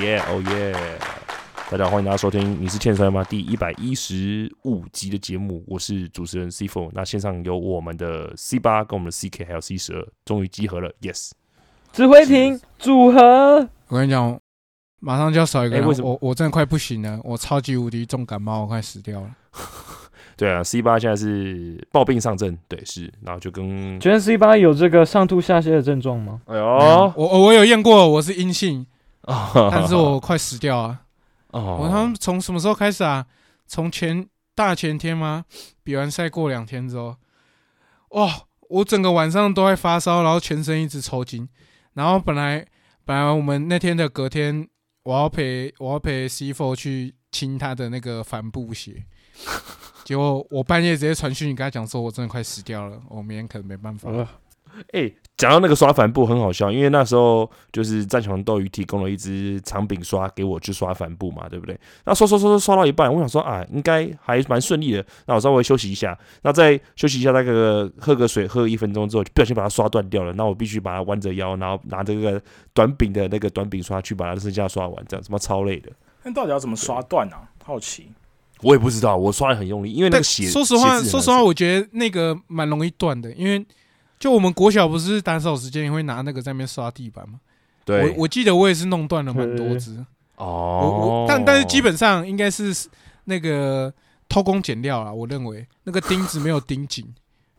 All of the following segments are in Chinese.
耶哦耶！大家好，欢迎大家收听《你是欠摔吗》第一百一十五集的节目，我是主持人 C Four。那线上有我们的 C 八跟我们的 CK 还有 C 十二，终于集合了，yes！指挥艇组合，我跟你讲，马上就要少一个为什么我我真的快不行了，我超级无敌重感冒，我快死掉了。对啊，C 八现在是暴病上阵，对是，然后就跟觉得 C 八有这个上吐下泻的症状吗？哎呦，我我我有验过，我是阴性，哦 但是我快死掉啊。哦，我他们从什么时候开始啊？从前大前天吗？比完赛过两天之后，哇、我整个晚上都在发烧，然后全身一直抽筋。然后本来本来我们那天的隔天，我要陪我要陪 C Four 去清他的那个帆布鞋，结果我半夜直接传讯息跟他讲说，我真的快死掉了，我明天可能没办法。呃哎，讲到那个刷帆布很好笑，因为那时候就是战强斗鱼提供了一支长柄刷给我去刷帆布嘛，对不对？那刷刷刷刷刷到一半，我想说啊，应该还蛮顺利的，那我稍微休息一下，那再休息一下，大概个喝个水，喝一分钟之后，就不小心把它刷断掉了。那我必须把它弯着腰，然后拿这个短柄的那个短柄刷去把它剩下刷完，这样什么超累的。那到底要怎么刷断啊？好奇。我也不知道，我刷的很用力，因为那个血。说实话，说实话，我觉得那个蛮容易断的，因为就我们国小不是打扫时间也会拿那个在那边刷地板吗？对我我记得我也是弄断了蛮多对只。我哦我，但但是基本上应该是那个偷工减料啦，我认为那个钉子没有钉紧，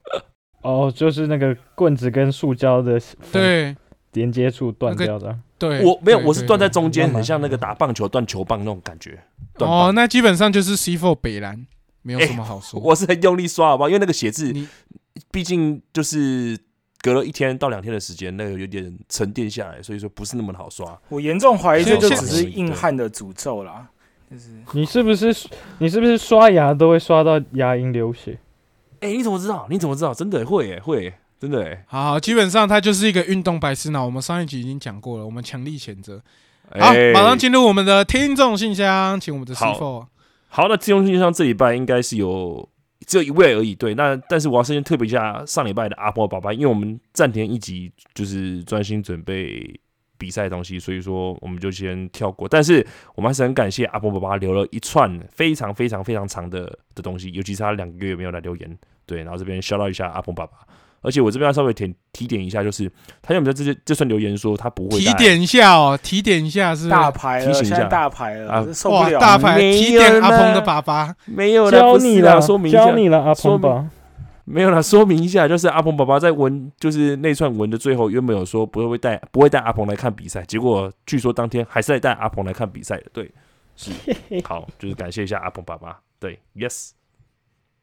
哦，就是那个棍子跟塑胶的对连接处断掉的。对，我没有，我是断在中间，很像那个打棒球断球棒那种感觉。哦，那基本上就是 C four 北蓝，没有什么好说。我是很用力刷，好不好？因为那个写字你，毕竟就是隔了一天到两天的时间，那个有点沉淀下来，所以说不是那么好刷。我严重怀疑这就只是硬汉的诅咒啦，就是你是不是你是不是刷牙都会刷到牙龈流血？哎、你怎么知道？你怎么知道？真的会耶，会耶真的哎。好好，基本上它就是一个运动白痴脑。我们上一集已经讲过了，我们强力谴责。好，哎马上进入我们的听众信箱，请我们的师傅。好，那听众信箱这礼拜应该是有只有一位而已。对，那但是我要先特别一下上礼拜的阿波爸爸，因为我们暂停一集，就是专心准备比赛东西，所以说我们就先跳过。但是我们还是很感谢阿波爸爸留了一串非常非常非常长的的东西，尤其是他两个月没有来留言。对，然后这边 shout out 一下阿波爸爸。而且我这边要稍微提提点一下，就是他有没有这些这串留言说他不会提点一下哦，提点一下是是大牌了，提醒一下大牌了，啊受不，了。大牌没提点阿鹏的爸爸。没有啦教你了，说明一下教你了，阿鹏吧。没有啦，说明一下，就是阿鹏爸爸在文，就是那串文的最后原本有说不会带不会带阿鹏来看比赛，结果据说当天还是在带阿鹏来看比赛的，对，是 好，就是感谢一下阿鹏爸爸，对，yes，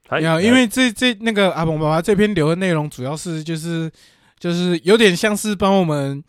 还没有，因为这这那个阿鹏爸爸这篇留的内容，主要是就是就是有点像是帮我们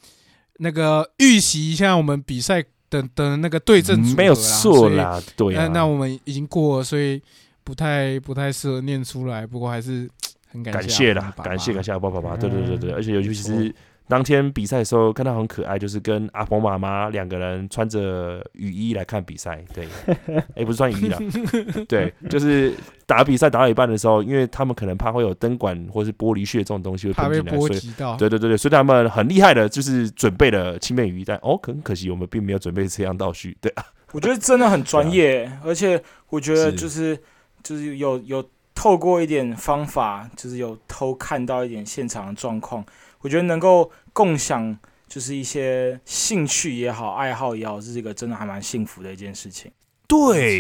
那个预习一下我们比赛的的那个对阵组合啦没有错。啦，对啊，所以那那我们已经过了，所以不太不太适合念出来。不过还是很感感谢啦，感谢感谢阿鹏爸爸，对对对对，嗯而且尤其没是当天比赛的时候，看到很可爱，就是跟阿婆妈妈两个人穿着雨衣来看比赛，对，哎、不是穿雨衣啦，对，就是打比赛打到一半的时候，因为他们可能怕会有灯管或是玻璃屑这种东西会喷进来，所以。对对对对，所以他们很厉害的，就是准备了轻便雨衣，但哦，很可惜我们并没有准备这样道具，对。啊，我觉得真的很专业，而且我觉得是。就是就是有有透过一点方法，就是有偷看到一点现场的状况，我觉得能够共享就是一些兴趣也好，爱好也好，是一个真的还蛮幸福的一件事情。对。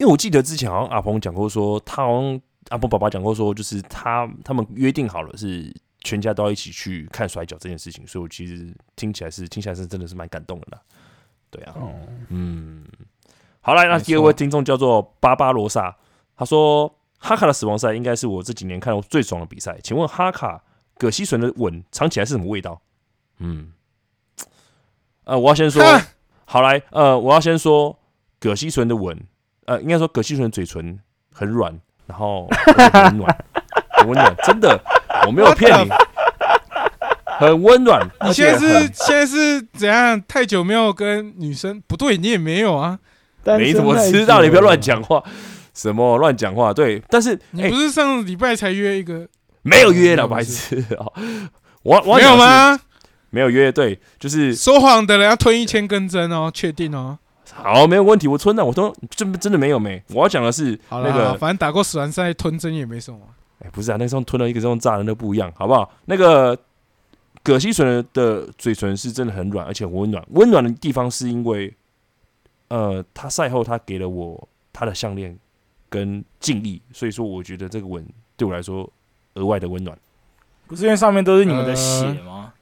因为我记得之前好像阿鹏讲过说，他好像阿鹏爸爸讲过说，就是他他们约定好了是全家都要一起去看摔跤这件事情，所以我其实听起来是听起来是真的是蛮感动的啦。对啊，哦，嗯，好来，那第二位听众叫做巴巴罗萨，他说哈卡的死亡赛应该是我这几年看到最爽的比赛，请问哈卡葛西纯的吻尝起来是什么味道？嗯，呃，我要先说，好来，呃，我要先说葛西纯的吻，呃，应该说葛西纯嘴唇很软，然后 很温暖，很温暖，真的，我没有骗你，很温暖。你现在是现在是怎样？太久没有跟女生？不对，你也没有啊。单没怎么知道，你不要乱讲话，什么乱讲话？对，但是哎你不是上礼拜才约一个？没有约了，白痴哦。我我没有？吗？没有约，对，就是说谎的人要吞一千根针哦，确定哦。好，没有问题，我吞了，我都真真的没有没，我要讲的是好了，那个反正打过死完赛吞针也没什么。哎、不是啊，那时候吞了一个这种炸人的不一样，好不好？那个葛西纯的嘴唇是真的很软，而且很温暖。温暖的地方是因为，呃，他赛后他给了我他的项链跟敬意，所以说我觉得这个吻对我来说额外的温暖。不是因为上面都是你们的呃血吗？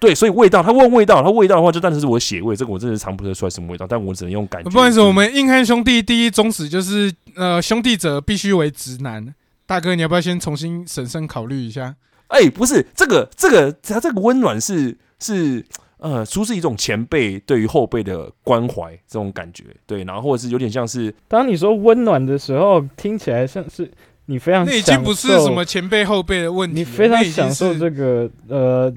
对，所以味道，他问味道，他味道的话就当然是我的血味，这个我真的尝不出来什么味道，但我只能用感觉。不好意思，我们硬汉兄弟第一宗旨就是，呃，兄弟者必须为直男。大哥，你要不要先重新审慎考虑一下？哎、不是这个，这个，他这个温暖是是呃，出自一种前辈对于后辈的关怀这种感觉，对，然后或者是有点像是当你说温暖的时候，听起来像是你非常那已经不是享受什么前辈后辈的问题，你非常享受是这个呃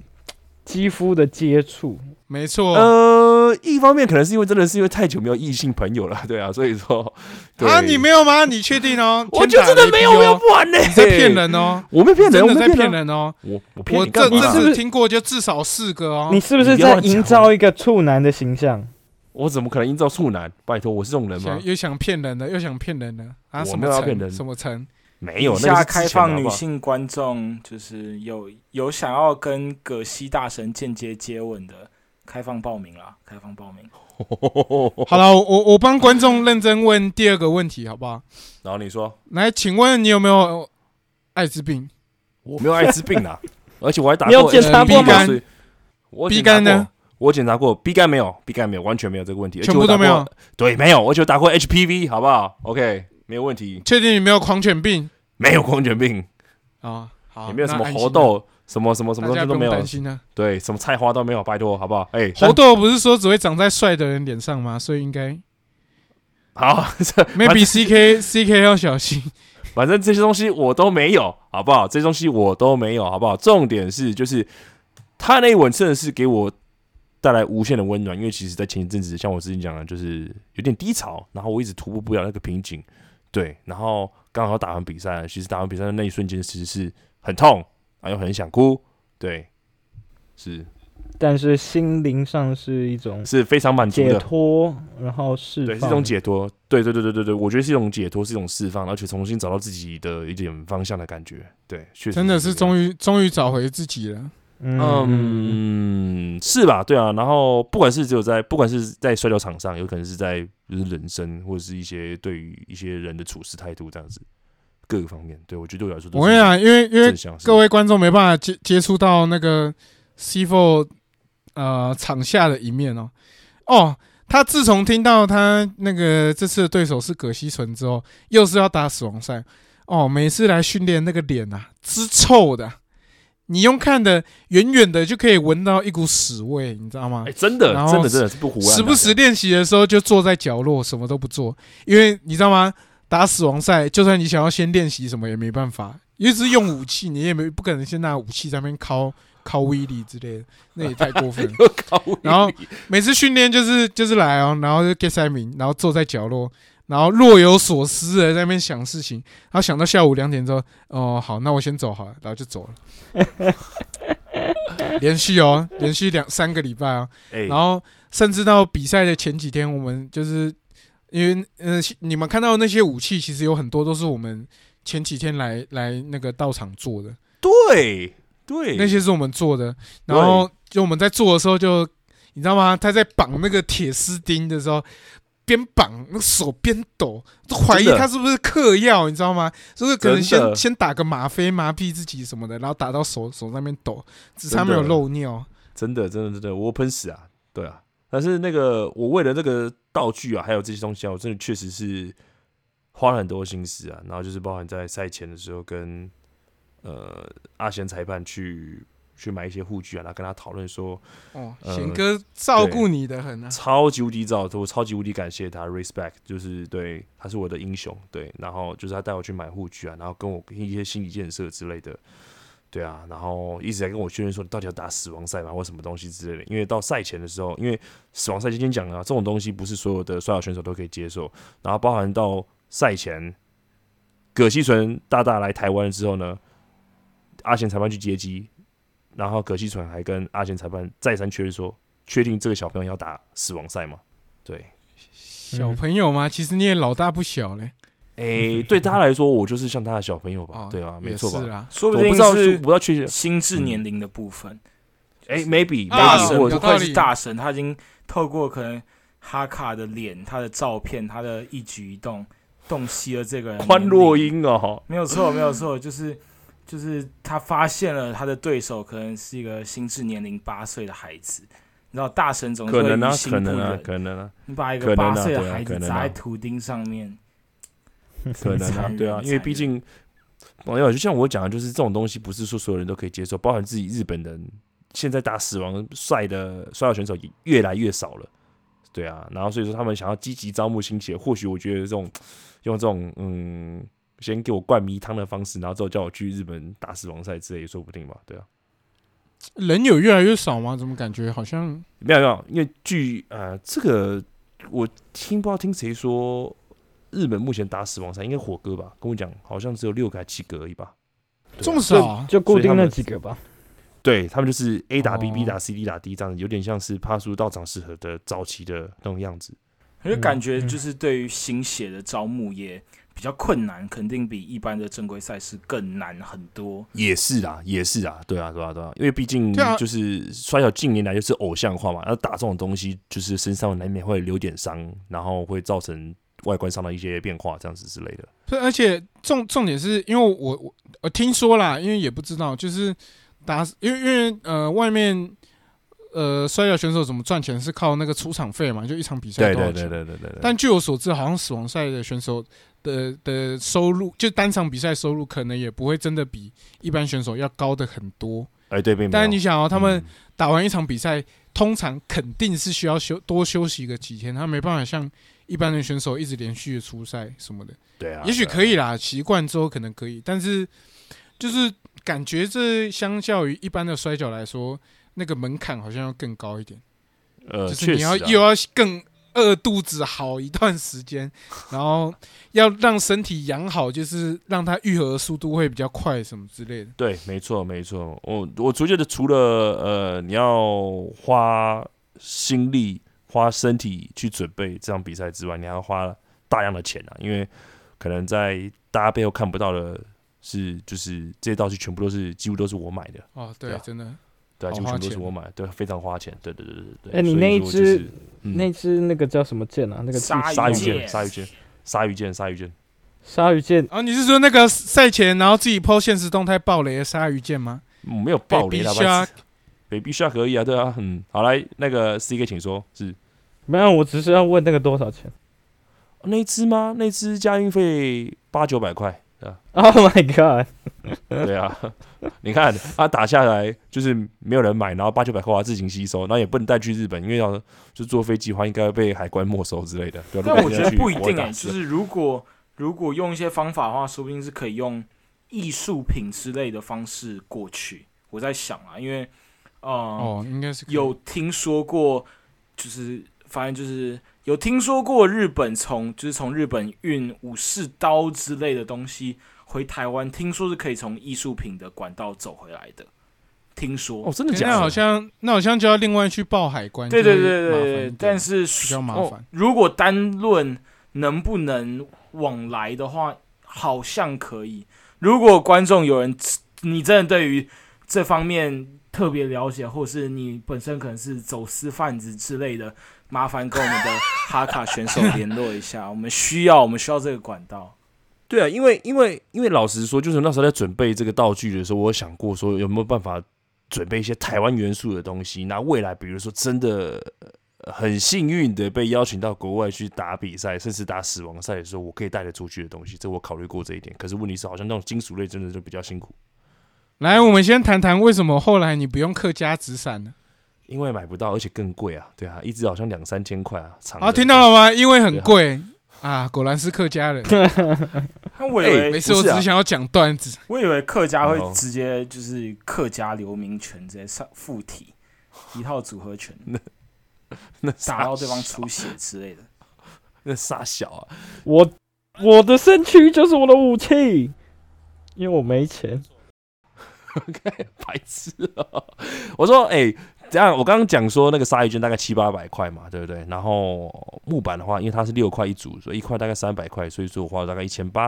肌肤的接触。没错。呃，一方面可能是因为真的是因为太久没有异性朋友了，对啊，所以说啊，你没有吗？你确定哦？我就真的没有，天打雷劈哦我要不玩呢？你在骗，人哦！我没骗人，真的在我没骗人，哦！我我骗我这你干嘛？这是不是次听过就至少四个哦你。是不是在营造一个处男的形象？我怎么可能营造处男？拜托，我是这种人吗？又想骗人的，又想骗人的啊！我什么城没有要骗人什么城？没有，以那个下开放女性观众，就是有有想要跟葛西大神间接接吻的，开放报名啦！开放报名。好了，我我我帮观众认真问第二个问题，好不好？然后你说来，请问你有没有艾滋病？我没有艾滋病啊，而且我还打你有过检查过吗我查肝呢？我检查过，B 肝没有，B 肝没有，完全没有这个问题，全部都没有。对，没有，而且我打过 HPV，好不好？OK，没有问题，确定你没有狂犬病没有狂犬病，啊？好，也没有什么猴痘，什么什么什么东西都没有，担心啊。对，什么菜花都没有，拜托，好不好？哎，猴痘不是说只会长在帅的人脸上吗？所以应该好，这 maybe CK CK 要小心。反正这些东西我都没有，好不好？这些东西我都没有，好不好？重点是，就是他那一吻真的是给我带来无限的温暖，因为其实，在前一阵子，像我之前讲的，就是有点低潮，然后我一直突破不了那个瓶颈，对，然后刚好打完比赛，其实打完比赛的那一瞬间，其实是很痛，然后又很想哭，对，是。但是心灵上是一种是非常满足的。解，脱，然后释对，是一。种解脱，对对对对对对，我觉得是一种解脱，是一种释放，而且重新找到自己的一点方向的感觉，对，确实真的是终于终于找回自己了。嗯是吧？对啊，然后不管是只有在，不管是在摔跤场上，有可能是在就是人生，或者是一些对于一些人的处事态度这样子，各个方面，对我觉得对我来说我跟你讲，因为因为，各位观众没办法接接触到那个 C Four 呃场下的一面哦。哦，他自从听到他那个这次的对手是葛西纯之后，又是要打死亡赛哦，每次来训练那个脸啊，之臭的，你用看的远远的就可以闻到一股屎味，你知道吗哎、？真的真的真的是不胡乱，时不时练习的时候就坐在角落，什么都不做，因为你知道吗？打死亡赛，就算你想要先练习什么也没办法，因为是用武器，你也没不可能先拿武器在那边敲 敲威力之类的，那也太过分了。然后每次训练就是就是来哦，然后就 get 三名，然后坐在角落，然后若有所思的在那边想事情，然后想到下午两点之后，哦好，那我先走好了，然后就走了。连续哦，连续两三个礼拜哦，哎、然后甚至到比赛的前几天，我们就是因为呃，你们看到那些武器，其实有很多都是我们前几天来来那个到场做的，对对，那些是我们做的。然后就我们在做的时候就，你知道吗？他在绑那个铁丝钉的时候。边绑那手边抖，都怀疑他是不是嗑药，你知道吗？就是可能先先打个吗啡麻痹自己什么的，然后打到手手那边抖，只差没有漏尿。真的真的真的，我喷死啊！对啊，但是那个我为了这个道具啊，还有这些东西啊，我真的确实是花了很多心思啊。然后就是包含在赛前的时候跟呃阿贤裁判去去买一些护具啊，然后跟他讨论说，哦，呃贤哥照顾你的很啊。超级无敌照，我超级无敌感谢他，respect，就是对他是我的英雄，对，然后就是他带我去买护具啊，然后跟我一些心理建设之类的，对啊，然后一直在跟我确认说你到底要打死亡赛吗，或什么东西之类的，因为到赛前的时候，因为死亡赛今天讲啊，这种东西不是所有的摔跤选手都可以接受，然后包含到赛前，葛西纯大大来台湾之后呢，阿贤裁判去接机。然后葛西纯还跟阿贤裁判再三确认说，确定这个小朋友要打死亡赛吗？对，小朋友吗？其实你也老大不小嘞。诶、对他来说，我就是像他的小朋友吧？哦，对啊，没也错吧？说不定我不知道，是我不知道确切。心智年龄的部分。诶 m a y b e 啊 maybe 大神或有道理不愧是大神，他已经透过可能哈卡的脸、他的照片、他的一举一动，洞悉了这个人的宽若年龄。英哦，没有错，没有错，就是就是他发现了他的对手可能是一个心智年龄八岁的孩子。你知道大神总是会可能啊于，心不可能啊，可能啊，你把一可能啊个八岁的孩子砸在图钉上面，可能啊对啊，因为毕竟朋友就像我讲的，就是这种东西不是说所有人都可以接受，包含自己日本人现在打死亡帅的摔跤选手也越来越少了，对啊，然后所以说他们想要积极招募新血，或许我觉得这种用这种嗯，先给我灌迷汤的方式，然后之后叫我去日本打死亡赛之类，也说不定吧，对啊。人有越来越少吗？怎么感觉好像没有没有，因为据呃这个我听不知道听谁说，日本目前打死亡赛应该火哥吧，跟我讲好像只有六个还七个而已吧。啊这么少啊？就固定那几个吧。对他们就是 A 打 B、哦 B 打 C、D 打 D 这样子，有点像是帕苏道长适合的早期的那种样子。我就感觉嗯就是对于新血的招募也比较困难，肯定比一般的正规赛事更难很多。也是啊，也是啊，对啊，对啊，对啊，因为毕竟就是摔跤近年来就是偶像化嘛，要打这种东西，就是身上难免会留点伤，然后会造成外观上的一些变化，这样子之类的。对，而且重重点是因为我我我听说啦，因为也不知道，就是打，因为因为呃外面呃摔跤选手怎么赚钱是靠那个出场费嘛，就一场比赛对对多少钱。对对对对对。但据我所知，好像死亡赛的选手的的收入，就单场比赛收入可能也不会真的比一般选手要高的很多。哎，对，并。但是你想哦，他们嗯打完一场比赛，通常肯定是需要休多休息个几天，他没办法像一般的选手一直连续的出赛什么的。对啊，也许可以啦，习惯之后可能可以，但是就是感觉这相较于一般的摔跤来说，那个门槛好像要更高一点，呃，就是你要啊又要更饿肚子好一段时间，然后要让身体养好，就是让它愈合的速度会比较快什么之类的。对，没错，没错。我我觉得除了呃，你要花心力、花身体去准备这场比赛之外，你还要花大量的钱啊，因为可能在大家背后看不到的是，就是这些道具全部都是几乎都是我买的，哦，对，对啊真的，对啊，几乎全部是我买的，对，非常花钱，对对对对对。哎你那一只说就是嗯那只那个叫什么剑啊？那个鲨鲨鱼剑剑，鲨鱼剑，鲨鱼剑，鲨鱼剑。鲨鱼剑，啊，你是说那个赛前然后自己 PO 现实动态爆雷的鲨鱼剑吗？嗯没有爆雷 Baby 啦 Shark，baby shark 可以啊，对啊，嗯，好来，那个 C K 请说，是没有，我只是要问那个多少钱。那一只吗？那只加运费八九百块，对啊，Oh my god！对啊，你看他打下来就是没有人买，然后八九百块要自行吸收，然后也不能带去日本，因为要就坐飞机的话，应该会被海关没收之类的。对啊，但我觉得不一定哎、哎，就是如果如果用一些方法的话，说不定是可以用艺术品之类的方式过去。我在想啊，因为呃，哦，应该是有听说过，就是反正就是有听说过日本从就是从日本运武士刀之类的东西回台湾，听说是可以从艺术品的管道走回来的。听说，哦，真的假的？欸那好像那好像就要另外去报海关，对对对对对，但是比较麻哦烦。如果单论能不能往来的话，好像可以。如果观众有人，你真的对于这方面特别了解，或是你本身可能是走私贩子之类的，麻烦跟我们的哈卡选手联络一下，我们需要，我们需要这个管道。对啊，因为因为因为老实说，就是那时候在准备这个道具的时候，我有想过说有没有办法准备一些台湾元素的东西。那未来比如说真的呃很幸运的被邀请到国外去打比赛，甚至打死亡赛的时候，我可以带得出去的东西，这我考虑过这一点。可是问题是，好像那种金属类真的就比较辛苦，来，我们先谈谈为什么后来你不用客家纸伞呢？因为买不到，而且更贵啊。对啊，一只好像两三千块啊。长好，听到了吗？因为很贵啊，果然是客家人。那我以为，没事，我只是想要讲段子。我以为客家会哦直接就是客家留名权直接上附体 一套组合拳，那 打到对方出血之类的。那傻小啊。我我的身躯就是我的武器，因为我没钱。白痴啊！我说，哎、这样我刚刚讲说那个鲨鱼卷大概七八百块嘛，对不对？然后木板的话，因为它是六块一组，所以一块大概三百块，所以说我花了大概一千八。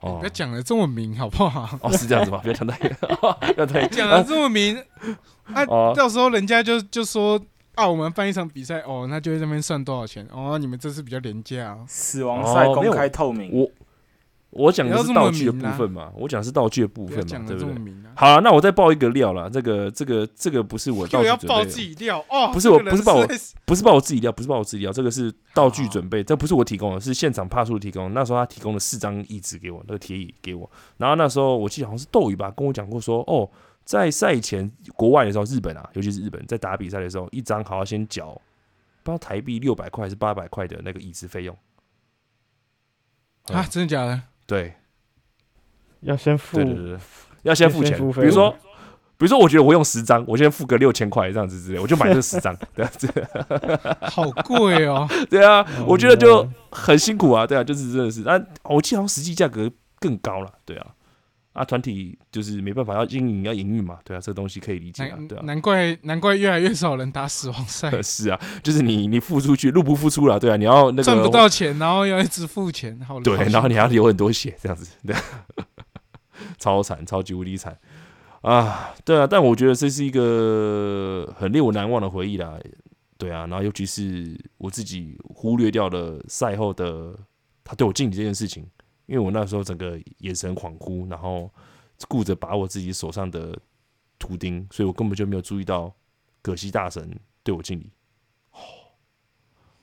哦不要讲的这么明好不好？哦，是这样子吗？不要讲太，不要太讲的这么明，啊，哦到时候人家就就说啊，我们办一场比赛哦，那就在那边算多少钱哦，你们这次比较廉价啊。死亡赛公开透明，我我讲的是道具的部分嘛，我讲的是道具的部分嘛，对不对？好了，那我再爆一个料啦，这个这个这个不是我道具准备的自己料哦，不是我不是爆我不是报我自己料，不是报我自己料，这个是道具准备，这不是我提供的，是现场帕叔提供。那时候他提供了四张椅子给我，那个铁椅给我。然后那时候我记得好像是斗鱼吧，跟我讲过说，哦，在赛前国外的时候，日本啊，尤其是日本在打比赛的时候，一张好像先缴不知道台币六百块还是八百块的那个椅子费用。啊，真的假的？对。要先付对对对对，要先付钱。付比如说，比如说，我觉得我用十张，我先付个六千块这样子之类，我就买这十张，这样子。好贵哦，对啊，哦我觉得就很辛苦啊，对啊，就是真的是，但，我记得好像实际价格更高了，对啊，啊，团体就是没办法要经营要营运嘛，对啊，这个东西可以理解啊，对啊。难难怪难怪越来越少人打死亡赛，是啊，就是你你付出去，入不敷出了，对啊，你要那个赚不到钱，然后要一直付钱，好对，然后你还要流很多血，这样子，对，超惨，超级无敌惨啊！对啊，但我觉得这是一个很令我难忘的回忆啦。对啊，然后尤其是我自己忽略掉了赛后的他对我敬礼这件事情，因为我那时候整个眼神恍惚，然后顾着把我自己手上的图钉，所以我根本就没有注意到葛西大神对我敬礼。哦，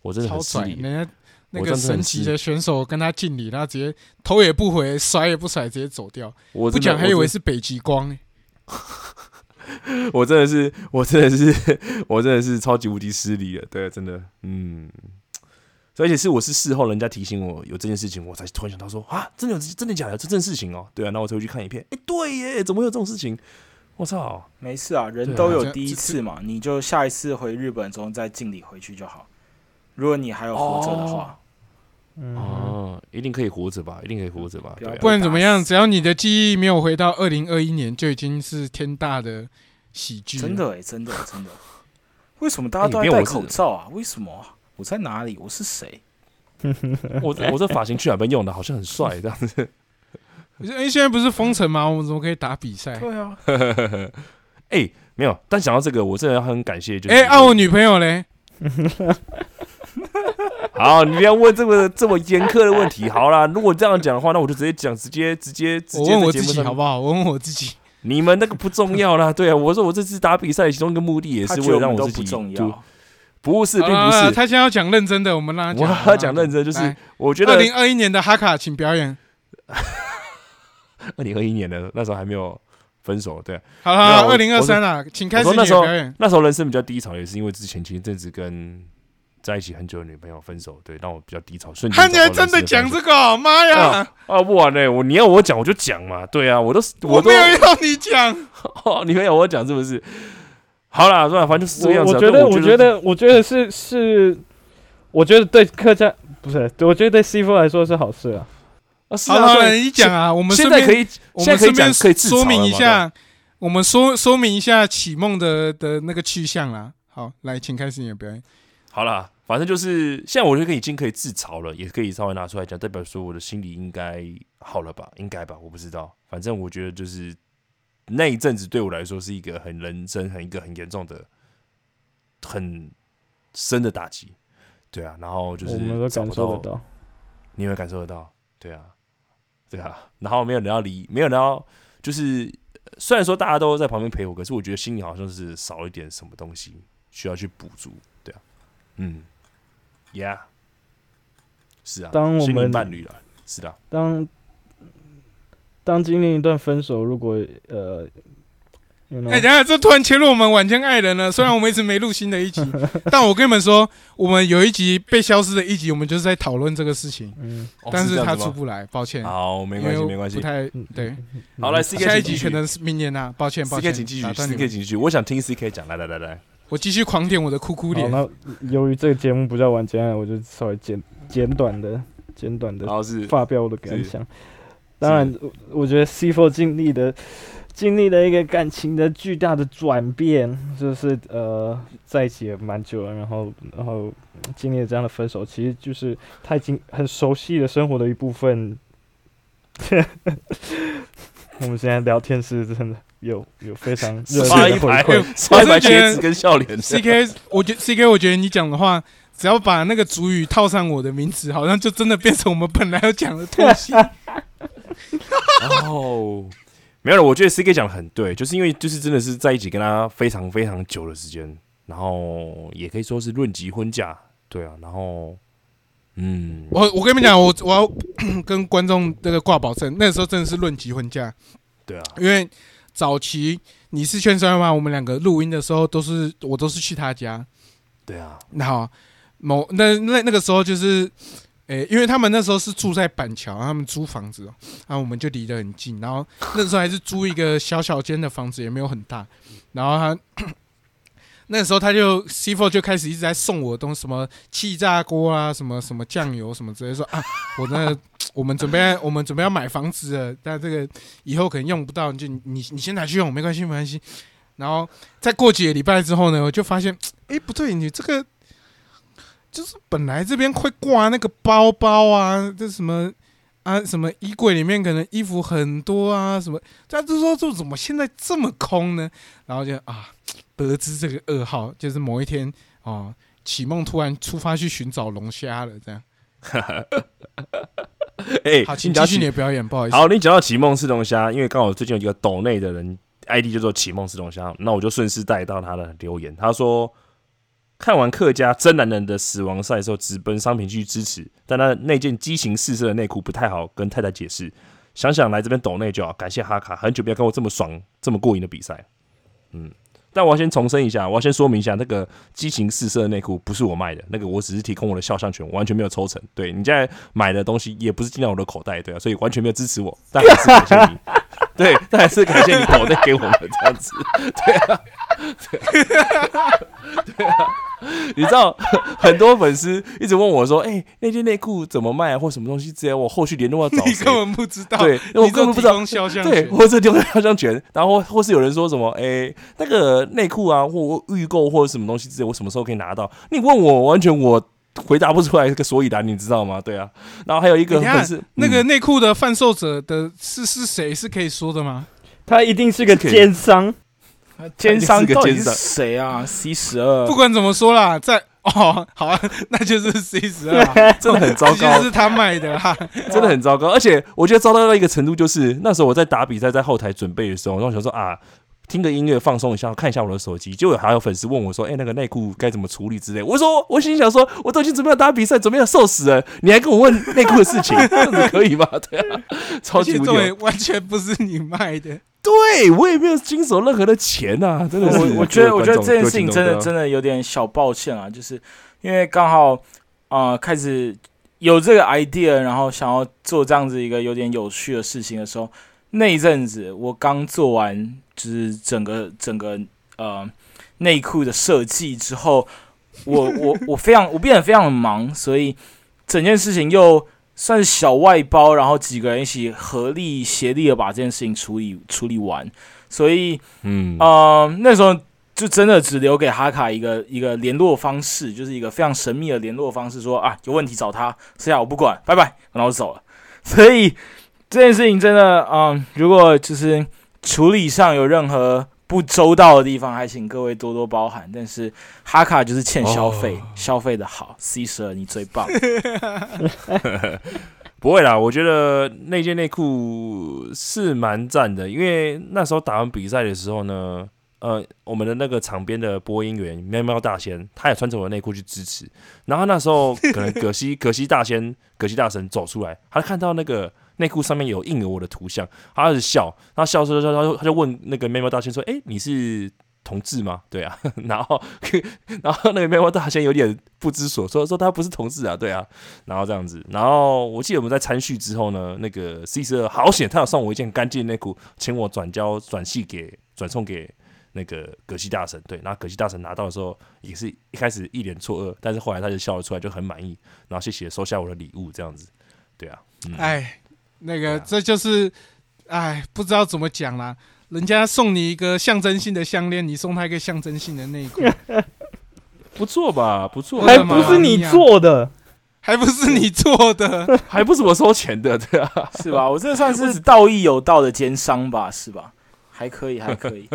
我真的很失礼。人家那个神奇的选手跟他敬礼，他直接头也不回，甩也不甩，直接走掉，不我真的讲还以为是北极光欸。我真的是，我真的是，我真的是超级无敌失礼了。对，真的，嗯，而且是我是事后人家提醒我有这件事情，我才突然想到说啊，真的有真的假的这件事情哦。对啊，那我才会去看影片，哎、对耶，怎么会有这种事情？我操！没事啊，人都有第一次嘛，你就下一次回日本之后再敬礼回去就好。如果你还有活着的话，嗯，哦，一定可以活着吧？一定可以活着吧？不然怎么样？只要你的记忆没有回到二零二一年，就已经是天大的喜剧了。真的哎、真的真的。为什么大家都在戴口罩啊？为什么啊？我在哪里？我是谁？我我这发型去哪边用的？好像很帅 这样子。可是哎，现在不是封城吗？我们怎么可以打比赛？对啊，哎、没有。但想到这个，我真的很感谢，就是哎，啊，我女朋友嘞？好，你不要问这么这么严苛的问题。好啦，如果这样讲的话，那我就直接讲，直接直接直接我问我自己好不好？我问我自己。你们那个不重要啦，对啊，我说我这次打比赛其中一个目的也是为了让我自己不重要。不是，并不是，他现在要讲认真的，我们让他我讲。要讲认真，就是我觉得二零二一年的哈卡，请表演。二零二一年的那时候还没有分手，对啊、好了，没有我二零二三啊，请开始表演。那时候人生比较低潮，也是因为之前前一阵子跟在一起很久的女朋友分手，对，让我比较低潮，瞬间他你还真的讲这个哦？妈呀！啊，不玩嘞，我你要我讲我就讲嘛，对啊，我都都我没有要你讲。哦，你没有我讲是不是？好啦，算了，反正就是这个样子啊。我我觉得，我我觉得，我觉得是是，我觉得对客家不是，我觉得对 C 夫来说是好事啊。啊，是啊，你讲啊，我们顺便现在可以，我现在可以讲们顺便可以说明一下，我们说说明一下启梦的的那个去向啦。好，来，请开始你的表演。好啦，反正就是现在我就可以已经可以自嘲了，也可以稍微拿出来讲，代表说我的心里应该好了吧？应该吧？我不知道，反正我觉得就是那一阵子对我来说是一个很人生很一个很严重的、很深的打击。对啊，然后就是我们都找不感受得到。你有没有感受得到？对啊，对啊，然后没有人要理，没有人要，就是呃虽然说大家都在旁边陪我，可是我觉得心里好像是少一点什么东西需要去补足，对啊，嗯，Yeah，是啊，当我们伴侣了，是的，当当经历一段分手，如果呃，you know，哎、等一下，这突然切入我们晚间爱人了。虽然我们一直没录新的一集，但我跟你们说，我们有一集被消失的一集，我们就是在讨论这个事情，嗯，哦但是他出不来，抱歉。好，没关系，没关系不。太嗯对。好，来嗯，C K 集可能是明年啊，抱歉，抱，C 歉 K 请继续，C K 请继续，我想听 C K 讲，来来来来，我继续狂点我的哭哭好，脸。那由于这个节目不叫晚间爱，我就稍微简简短的简短的发表我的感想。当然，我我觉得 C4 经历的经历了一个感情的巨大的转变，就是呃在一起也蛮久了，然后然后经历了这样的分手，其实就是他已经很熟悉的生活的一部分。我们现在聊天是真的有有非常热烈的回刷一排馈，刷一排我是觉得茄子跟笑脸。C K，我觉 C K，我觉得你讲的话，只要把那个主语套上我的名词，好像就真的变成我们本来要讲的东西。哦，没有了，我觉得 C K 讲的很对，就是因为就是真的是在一起跟他非常非常久的时间，然后也可以说是论及婚嫁，对啊，然后嗯，我我跟你们讲，我我要跟观众这个挂保证，那时候真的是论及婚嫁，对啊，因为早期你是圈三嘛，我们两个录音的时候都是我都是去他家，对啊，然后某那那那个时候就是，诶、因为他们那时候是住在板桥，他们租房子哦，然后我们就离得很近，然后那时候还是租一个小小间的房子，也没有很大，然后他那时候他就 C Four 就开始一直在送我东，什么气炸锅啊，什么什么酱油什么之类，说啊，我那我们准备我们准备要买房子了，但这个以后可能用不到，就你你先拿去用，没关系没关系。然后再过几个礼拜之后呢，我就发现，哎，不对，你这个就是本来这边会挂那个包包啊，这什么啊，什么衣柜里面可能衣服很多啊，什么，他就说这怎么现在这么空呢？然后就啊，得知这个噩耗，就是某一天哦，启梦突然出发去寻找龙虾了，这样。哎、好，请继续你的表演，不好意思。好，你讲到启梦吃龙虾，因为刚好最近有一个抖内的人 ID 叫做启梦吃龙虾，那我就顺势带到他的留言。他说看完客家真男人的死亡赛之后，直奔商品去支持，但他那件激情四射的内裤不太好跟太太解释。想想来这边抖内就好，感谢哈卡，很久没有看过这么爽、这么过瘾的比赛。嗯，但我要先重申一下，我要先说明一下，那个激情四射的内裤不是我卖的，那个我只是提供我的肖像权，完全没有抽成。对你现在买的东西也不是进到我的口袋，对啊，所以完全没有支持我，但还是感谢你，对，但还是感谢你抖内给我们这样子，对啊，对啊，对啊，你知道很多粉丝一直问我说，哎、那件内裤怎么卖啊，或什么东西之类，我后续联络要找你根？本不知道，对你我根本不知道肖像对，或者丢个肖像权，然后或是有人说什么，哎、那个内裤啊，或预购或者什么东西之类，我什么时候可以拿到？你问我，完全我回答不出来这个所以然，你知道吗？对啊，然后还有一个你看粉丝，那个嗯内裤的贩售者的是是谁？是可以说的吗？他一定是个奸商，奸商到底是是个奸商谁啊？C 十二不管怎么说啦，在 哦，好啊，那就是 C 十二，真的很糟糕就，是他卖的哈。真的很糟糕。而且我觉得糟糕到一个程度，就是那时候我在打比赛，在后台准备的时候，然后我想说啊。听个音乐放松一下，看一下我的手机，结果还有粉丝问我说：“哎、那个内裤该怎么处理之类。”我说：“我心想说，我都已经准备要打比赛，准备要瘦死了，你还跟我问内裤的事情，这样子可以吗？”对啊，超而级无完全不是你卖的，对我也没有经手任何的钱呐、真的是。我我觉得，我觉得这件事情真的的真的有点小抱歉啊，就是因为刚好啊、呃开始有这个 idea，然后想要做这样子一个有点有趣的事情的时候，那一阵子我刚做完就是整个整个呃内裤的设计之后，我我我非常我变得非常的忙，所以整件事情又算是小外包，然后几个人一起合力协力的把这件事情处理处理完，所以。嗯呃，那时候就真的只留给哈卡一个一个联络方式，就是一个非常神秘的联络方式，说啊有问题找他，剩下我不管，拜拜，然后我走了。所以这件事情真的，嗯、如果就是处理上有任何不周到的地方，还请各位多多包涵。但是哈卡就是欠消费，哦消费的好，C 十二你最棒。不会啦，我觉得那件内裤是蛮赞的，因为那时候打完比赛的时候呢，呃，我们的那个场边的播音员喵喵大仙，他也穿着我的内裤去支持。然后那时候可能葛西葛西大仙葛西大神走出来，他看到那个内裤上面有印有我的图像，他开始笑，他笑笑笑，他就他就问那个喵喵大仙说：“哎、你是？”同志吗？对啊，然后 然后那个喵喵大仙有点不知所措，说他不是同志啊，对啊，然后这样子，然后我记得我们在参叙之后呢，那个 C 十二好险，他有送我一件干净内裤，请我转交转系给转送给那个葛西大神，对，然后葛西大神拿到的时候也是一开始一脸错愕，但是后来他就笑了出来，就很满意，然后谢谢收下我的礼物，这样子，对啊，嗯，哎，那个这就是，哎，不知道怎么讲啦。人家送你一个象征性的项链，你送他一个象征性的内裤，不错吧？不错，还不是你做的，还不是你做的？还不是我收钱的，对啊。是吧？我这算是道义有道的奸商吧，是吧？还可以，还可以，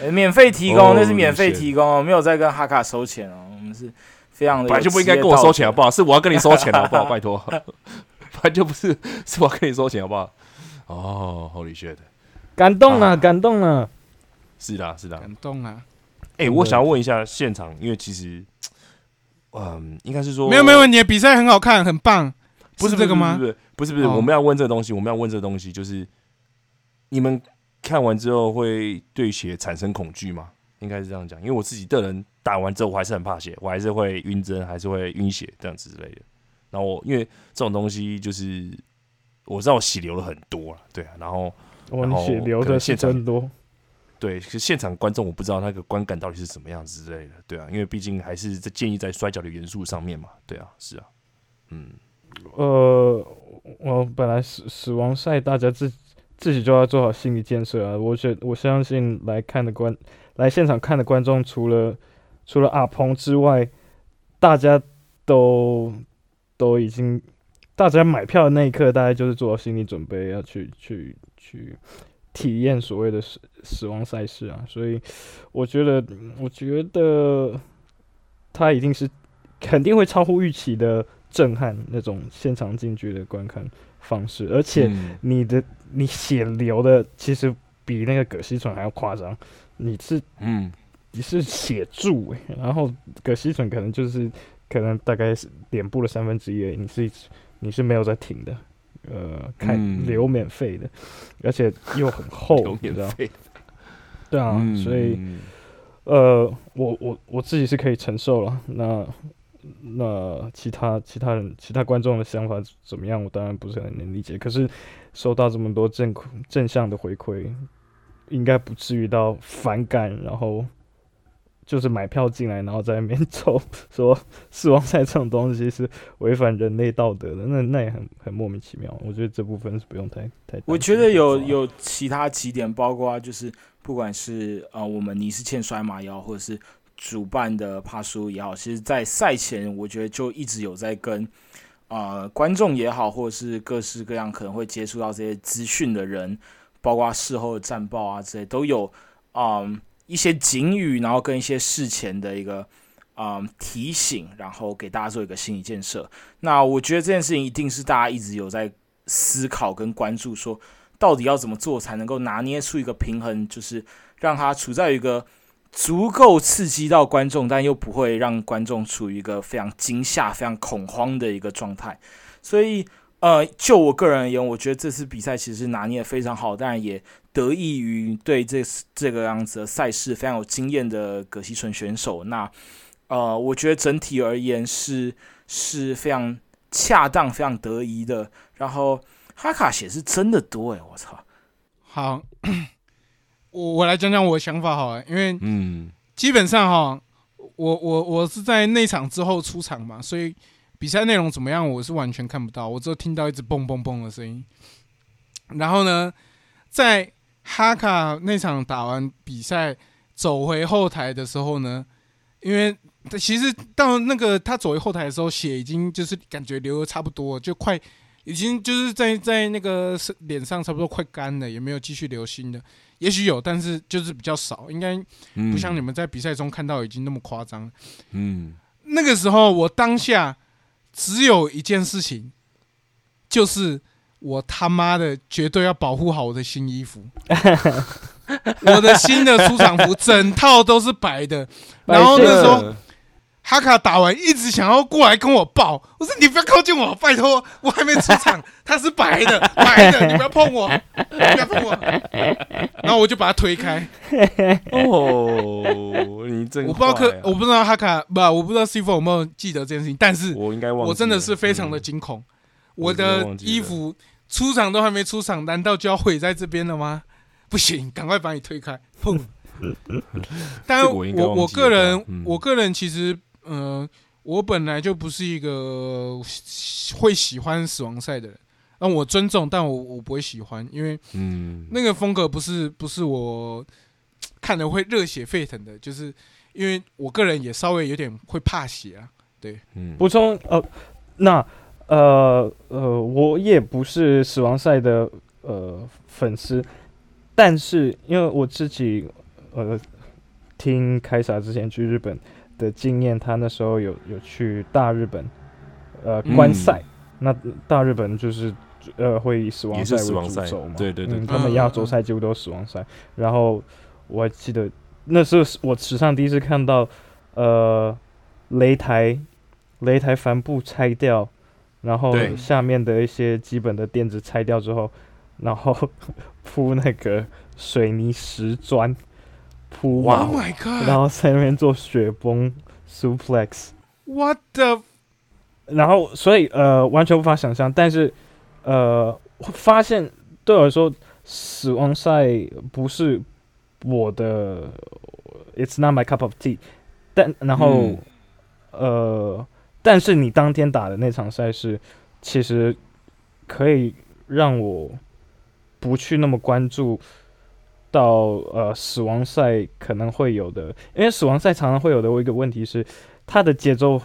呃免费提供，哦那是免费提供哦，没有在跟哈卡收钱哦，我们是非常的本来就不应该跟我收钱，好不？好？是我要跟你收钱，好不好？拜托，就不是，是我跟你收钱，好不好？哦，Holy shit！感动了，啊感动了。是的，是的。感动啊！哎、我想要问一下现场，因为其实，嗯，应该是说没有没有，你的比赛很好看，很棒，不是这个吗不？是不是不是不是，哦我们要问这个东西，我们要问这个东西，就是你们看完之后会对血产生恐惧吗？应该是这样讲，因为我自己的人打完之后，我还是很怕血，我还是会晕针，还是会晕血这样子之类的。然后我因为这种东西就是我知道我血流了很多了，对啊，然后我然后血流的现场真多，对，可是现场观众我不知道那个观感到底是什么样子之类的，对啊，因为毕竟还是在建议在摔跤的元素上面嘛，对啊，是啊，嗯，呃，我本来死死亡赛大家自自己就要做好心理建设啊。我觉我相信来看的观来现场看的观众，除了除了阿鹏之外，大家都都已经，大家买票的那一刻，大概就是做好心理准备，要去去去体验所谓的死死亡赛事啊。所以我觉得，我觉得他一定是肯定会超乎预期的震撼那种现场近距离的观看方式，而且嗯。你的你血流的其实比那个葛西纯还要夸张，你是嗯。你是血柱诶、然后葛西纯可能就是可能大概是脸部的三分之一你是你是没有在停的，呃，看嗯流免费的，而且又很厚有，你知道？对啊，嗯所以嗯呃，我我我自己是可以承受了。那那其他其他人其他观众的想法怎么样？我当然不是很能理解。可是收到这么多正正向的回馈，应该不至于到反感，然后就是买票进来，然后在那边 抽，说死亡赛这种东西是违反人类道德的，那那也很很莫名其妙。我觉得这部分是不用太太。我觉得有有其他几点，包括就是不管是呃我们尼斯欠摔马也好，或者是主办的帕苏也好，其实在赛前我觉得就一直有在跟呃观众也好，或者是各式各样可能会接触到这些资讯的人，包括事后的战报啊之类，都有嗯一些警语，然后跟一些事前的一个。嗯，提醒，然后给大家做一个心理建设。那我觉得这件事情一定是大家一直有在思考跟关注，说到底要怎么做才能够拿捏出一个平衡，就是让它处在一个足够刺激到观众，但又不会让观众处于一个非常惊吓、非常恐慌的一个状态。所以，呃，就我个人而言，我觉得这次比赛其实拿捏的非常好，当然也得益于对这这个样子的赛事非常有经验的葛西纯选手。那呃，我觉得整体而言是是非常恰当、非常得宜的。然后哈卡血是真的多哎，我操！好，我我来讲讲我的想法好了，因为嗯基本上哈，我我我是在那场之后出场嘛，所以比赛内容怎么样，我是完全看不到，我只有听到一直蹦蹦蹦的声音。然后呢，在哈卡那场打完比赛走回后台的时候呢，因为其实到那个他走回后台的时候，血已经就是感觉流的差不多，就快已经就是在在那个脸上差不多快干了，也没有继续流新的，也许有，但是就是比较少，应该嗯，不像你们在比赛中看到已经那么夸张。嗯。那个时候我当下只有一件事情，就是我他妈的绝对要保护好我的新衣服。我的新的出场服整套都是白的，然后那时候呃哈卡打完一直想要过来跟我抱，我说你不要靠近我，拜托，我还没出场，他是白的，白的，你不要碰我，你不要碰我。然后我就把他推开，哦，你真我不知道可我不知道哈卡不，我不知道 C 4有没有记得这件事情，但是我应该忘了，我真的是非常的嗯。惊恐，我我的衣服出场都还没出场，难道就要毁在这边了吗？不行，赶快把你推开，砰！但我我个人嗯。我个人其实呃，我本来就不是一个会喜欢死亡赛的人。那我尊重，但我我不会喜欢，因为嗯，那个风格不是不是我看了会热血沸腾的，就是因为我个人也稍微有点会怕血啊。嗯。补充呃，那呃呃，我也不是死亡赛的呃粉丝，但是因为我自己呃听凯撒之前去日本的经验，他那时候有有去大日本呃观赛，那大日本就是呃会以死亡赛为主轴嘛，对对对嗯，他们嗯亚洲赛几乎都是死亡赛，然后我还记得那时候是我史上第一次看到呃擂台擂台帆布拆掉，然后下面的一些基本的垫子拆掉之后，然后 铺那个水泥石砖铺哇完 Oh 然！后在那边做雪崩 suplex，What the？然后所以呃完全无法想象，但是呃发现对我来说死亡赛不是我的，it's not my cup of tea，但然后、嗯呃但是你当天打的那场赛事其实可以让我不去那么关注到呃死亡赛可能会有的，因为死亡赛常常会有的一个问题是它的节奏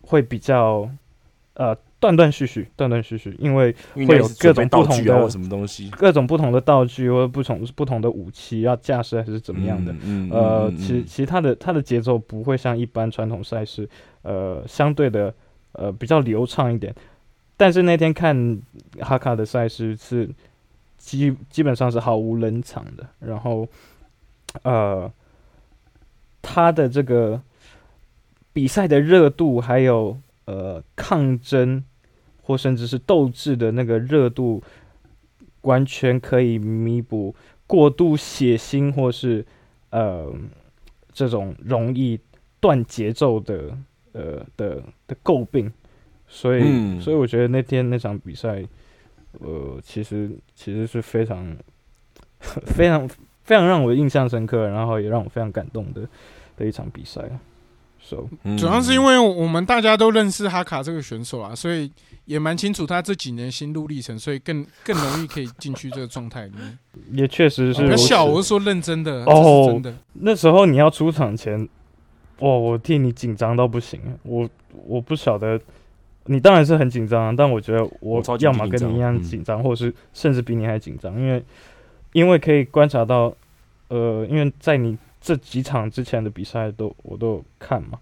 会比较呃断断续续，断断续续，因为会有各种不同的什么东西。各种不同的道具或者不同不同的武器要驾驶还是怎么样的。嗯，嗯呃，嗯其其实它的它的节奏不会像一般传统赛事，呃，相对的呃比较流畅一点。但是那天看哈卡的赛事是基基本上是毫无冷场的，然后呃，他的这个比赛的热度还有呃抗争或甚至是斗志的那个热度，完全可以弥补过度血腥或是呃这种容易断节奏的呃的的诟病，所以、嗯所以我觉得那天那场比赛，呃，其实其实是非常 非常非常让我印象深刻，然后也让我非常感动的的一场比赛。So 嗯主要是因为我们大家都认识哈卡这个选手啊，所以也蛮清楚他这几年心路历程，所以更更容易可以进去这个状态里面。也确实是如此。不要笑，我是说认真的，哦真的。那时候你要出场前，哇，我替你紧张到不行。我我不晓得，你当然是很紧张，但我觉得我要么跟你一样紧张嗯紧张，或者是甚至比你还紧张，因为因为可以观察到，呃，因为在你这几场之前的比赛都我都有看嘛，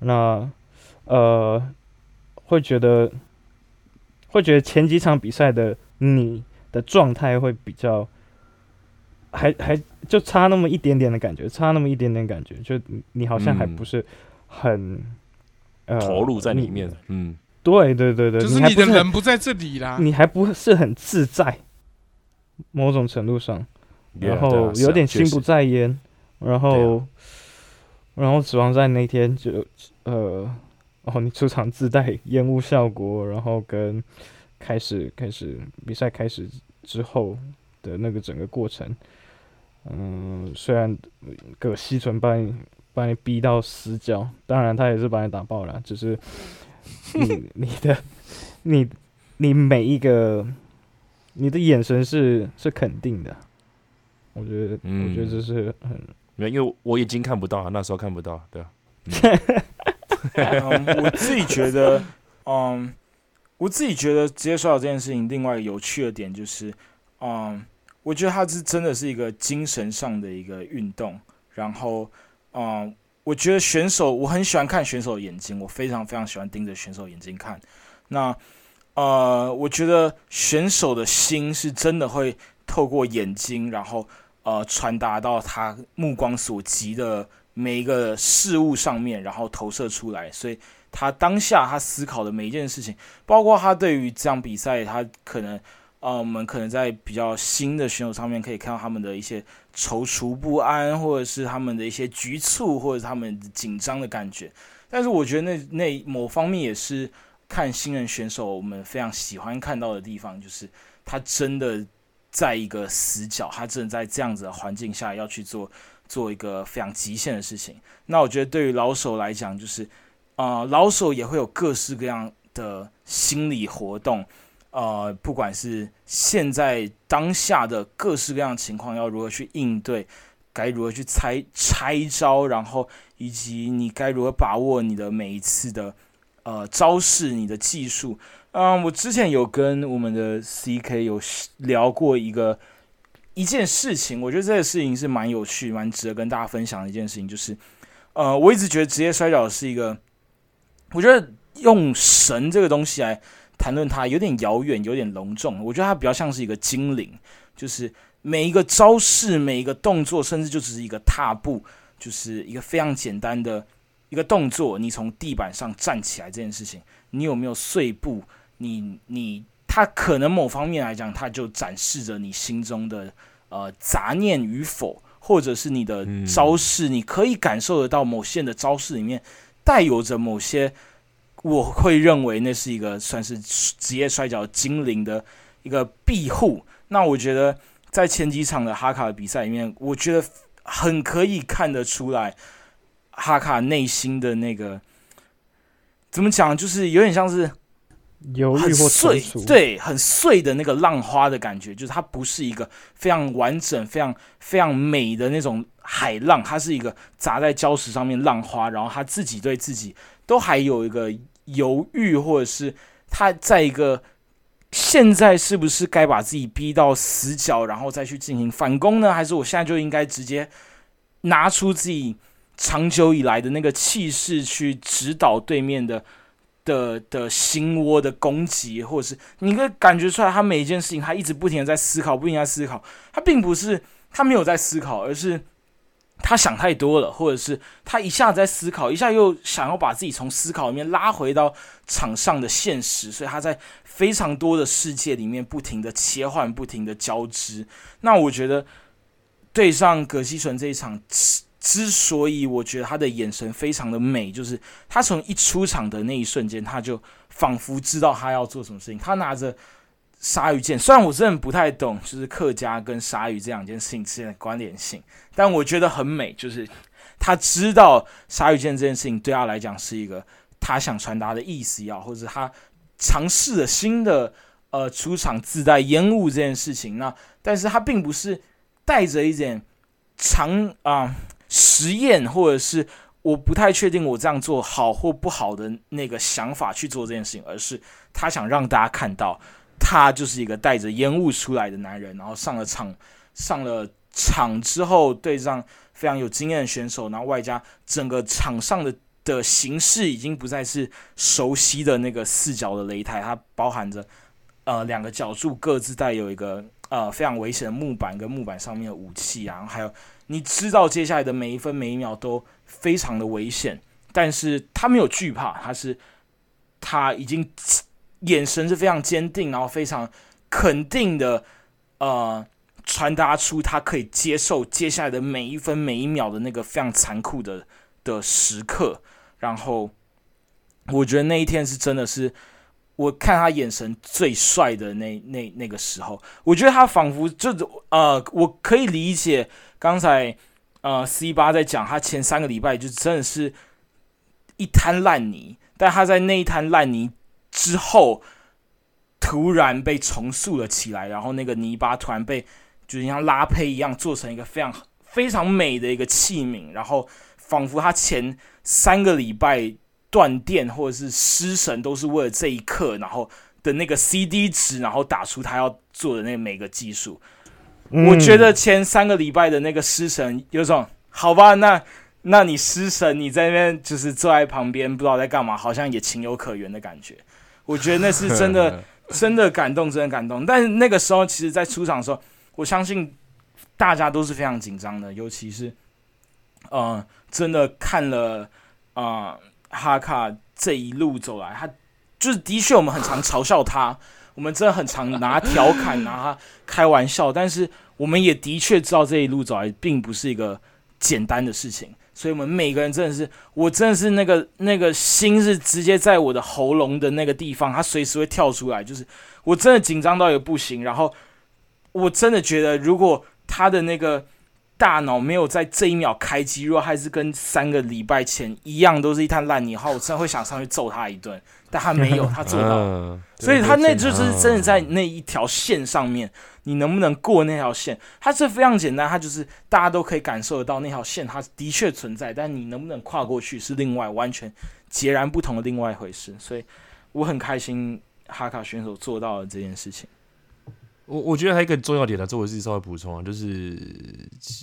那呃会觉得会觉得前几场比赛的你的状态会比较。还还就差那么一点点的感觉，差那么一点点感觉，就你你好像还嗯不是很、呃投入在里面，嗯，对对对对，就是你的人不在这里啦。你还不是很自在，某种程度上，然后有点心不在焉，然后、啊然后指望在那天就呃，哦，你出场自带烟雾效果，然后跟开始开始比赛开始之后的那个整个过程，嗯，虽然葛西纯把你把你逼到死角，当然他也是把你打爆了，只是你 你的你你每一个你的眼神是是肯定的，我觉得、我觉得嗯这是很没有，因为我已经看不到啊，那时候看不到，对啊，嗯，我自己觉得，嗯，我自己觉得直接摔跤这件事情，另外一个有趣的点就是，嗯，我觉得它是真的是一个精神上的一个运动。然后，嗯，我觉得选手，我很喜欢看选手的眼睛，我非常非常喜欢盯着选手眼睛看。那，呃，我觉得选手的心是真的会透过眼睛，然后呃传达到他目光所及的每一个事物上面，然后投射出来，所以他当下他思考的每一件事情，包括他对于这场比赛，他可能呃，我们可能在比较新的选手上面可以看到他们的一些踌躇不安，或者是他们的一些局促，或者他们紧张的感觉。但是我觉得那那某方面也是看新人选手我们非常喜欢看到的地方，就是他真的在一个死角，他真的在这样子的环境下要去做做一个非常极限的事情。那我觉得对于老手来讲，就是啊、老手也会有各式各样的心理活动。呃，不管是现在当下的各式各样的情况，要如何去应对，该如何去拆拆招，然后以及你该如何把握你的每一次的呃招式，你的技术。嗯，我之前有跟我们的 CK 有聊过一个一件事情，我觉得这个事情是蛮有趣、蛮值得跟大家分享的一件事情，就是呃，我一直觉得职业摔跤是一个，我觉得用神这个东西来谈论它有点遥远、有点隆重，我觉得它比较像是一个精灵，就是每一个招式、每一个动作，甚至就只是一个踏步，就是一个非常简单的一个动作，你从地板上站起来这件事情，你有没有碎步？你你他可能某方面来讲，它就展示着你心中的呃杂念与否，或者是你的招式，你可以感受得到某些的招式里面带有着某些，我会认为那是一个算是职业摔跤精灵的一个庇护。那我觉得在前几场的哈卡的比赛里面，我觉得很可以看得出来哈卡内心的那个怎么讲，就是有点像是。很碎，对，很碎的那个浪花的感觉，就是它不是一个非常完整、非常非常美的那种海浪，它是一个砸在礁石上面浪花，然后他自己对自己都还有一个犹豫，或者是他在一个现在是不是该把自己逼到死角，然后再去进行反攻呢？还是我现在就应该直接拿出自己长久以来的那个气势去指导对面的？的的心窝的攻击，或者是你可以感觉出来，他每一件事情，他一直不停的在思考，不停在思考。他并不是他没有在思考，而是他想太多了，或者是他一下子在思考，一下又想要把自己从思考里面拉回到场上的现实，所以他在非常多的世界里面不停的切换，不停的交织。那我觉得对上葛西纯这一场。之所以我觉得他的眼神非常的美，就是他从一出场的那一瞬间，他就仿佛知道他要做什么事情。他拿着鲨鱼剑，虽然我真的不太懂，就是客家跟鲨鱼这两件事情之间的关联性，但我觉得很美。就是他知道鲨鱼剑这件事情对他来讲是一个他想传达的意思，要或者他尝试了新的呃出场自带烟雾这件事情。那但是他并不是带着一点长啊。实验，或者是我不太确定我这样做好或不好的那个想法去做这件事情，而是他想让大家看到，他就是一个带着烟雾出来的男人，然后上了场，上了场之后对上非常有经验的选手，然后外加整个场上的的形式已经不再是熟悉的那个四角的擂台，它包含着呃两个角柱各自带有一个呃非常危险的木板跟木板上面的武器啊，然后还有。你知道接下来的每一分每一秒都非常的危险，但是他没有惧怕，他是他已经眼神是非常坚定，然后非常肯定的，呃，传达出他可以接受接下来的每一分每一秒的那个非常残酷的的时刻。然后我觉得那一天是真的是我看他眼神最帅的那那那个时候，我觉得他仿佛就呃，我可以理解。刚才，呃，C 八在讲他前三个礼拜就真的是一滩烂泥，但他在那一滩烂泥之后，突然被重塑了起来，然后那个泥巴突然被就像拉胚一样做成一个非常非常美的一个器皿，然后仿佛他前三个礼拜断电或者是失神都是为了这一刻，然后的那个 CD 值，然后打出他要做的那每个技术。我觉得前三个礼拜的那个失神有种好吧，那那你失神，你在那边就是坐在旁边不知道在干嘛，好像也情有可原的感觉。我觉得那是真的，真的感动，真的感动。但是那个时候，其实，在出场的时候，我相信大家都是非常紧张的，尤其是，呃，真的看了啊哈卡这一路走来，他就是的确，我们很常嘲笑他。我们真的很常拿调侃拿他开玩笑，但是我们也的确知道这一路走来并不是一个简单的事情，所以我们每个人真的是，我真的是那个那个心是直接在我的喉咙的那个地方，它随时会跳出来，就是我真的紧张到也不行，然后我真的觉得如果他的那个大脑没有在这一秒开机，如果还是跟三个礼拜前一样，都是一滩烂泥的话，我真的会想上去揍他一顿。但他没有，他做到所以他那就是真的在那一条线上面，你能不能过那条线？它是非常简单，它就是大家都可以感受得到那条线，它的确存在，但你能不能跨过去是另外完全截然不同的另外一回事。所以我很开心哈卡选手做到了这件事情。我我觉得还有一个重要点呢，这我自己稍微补充啊，就是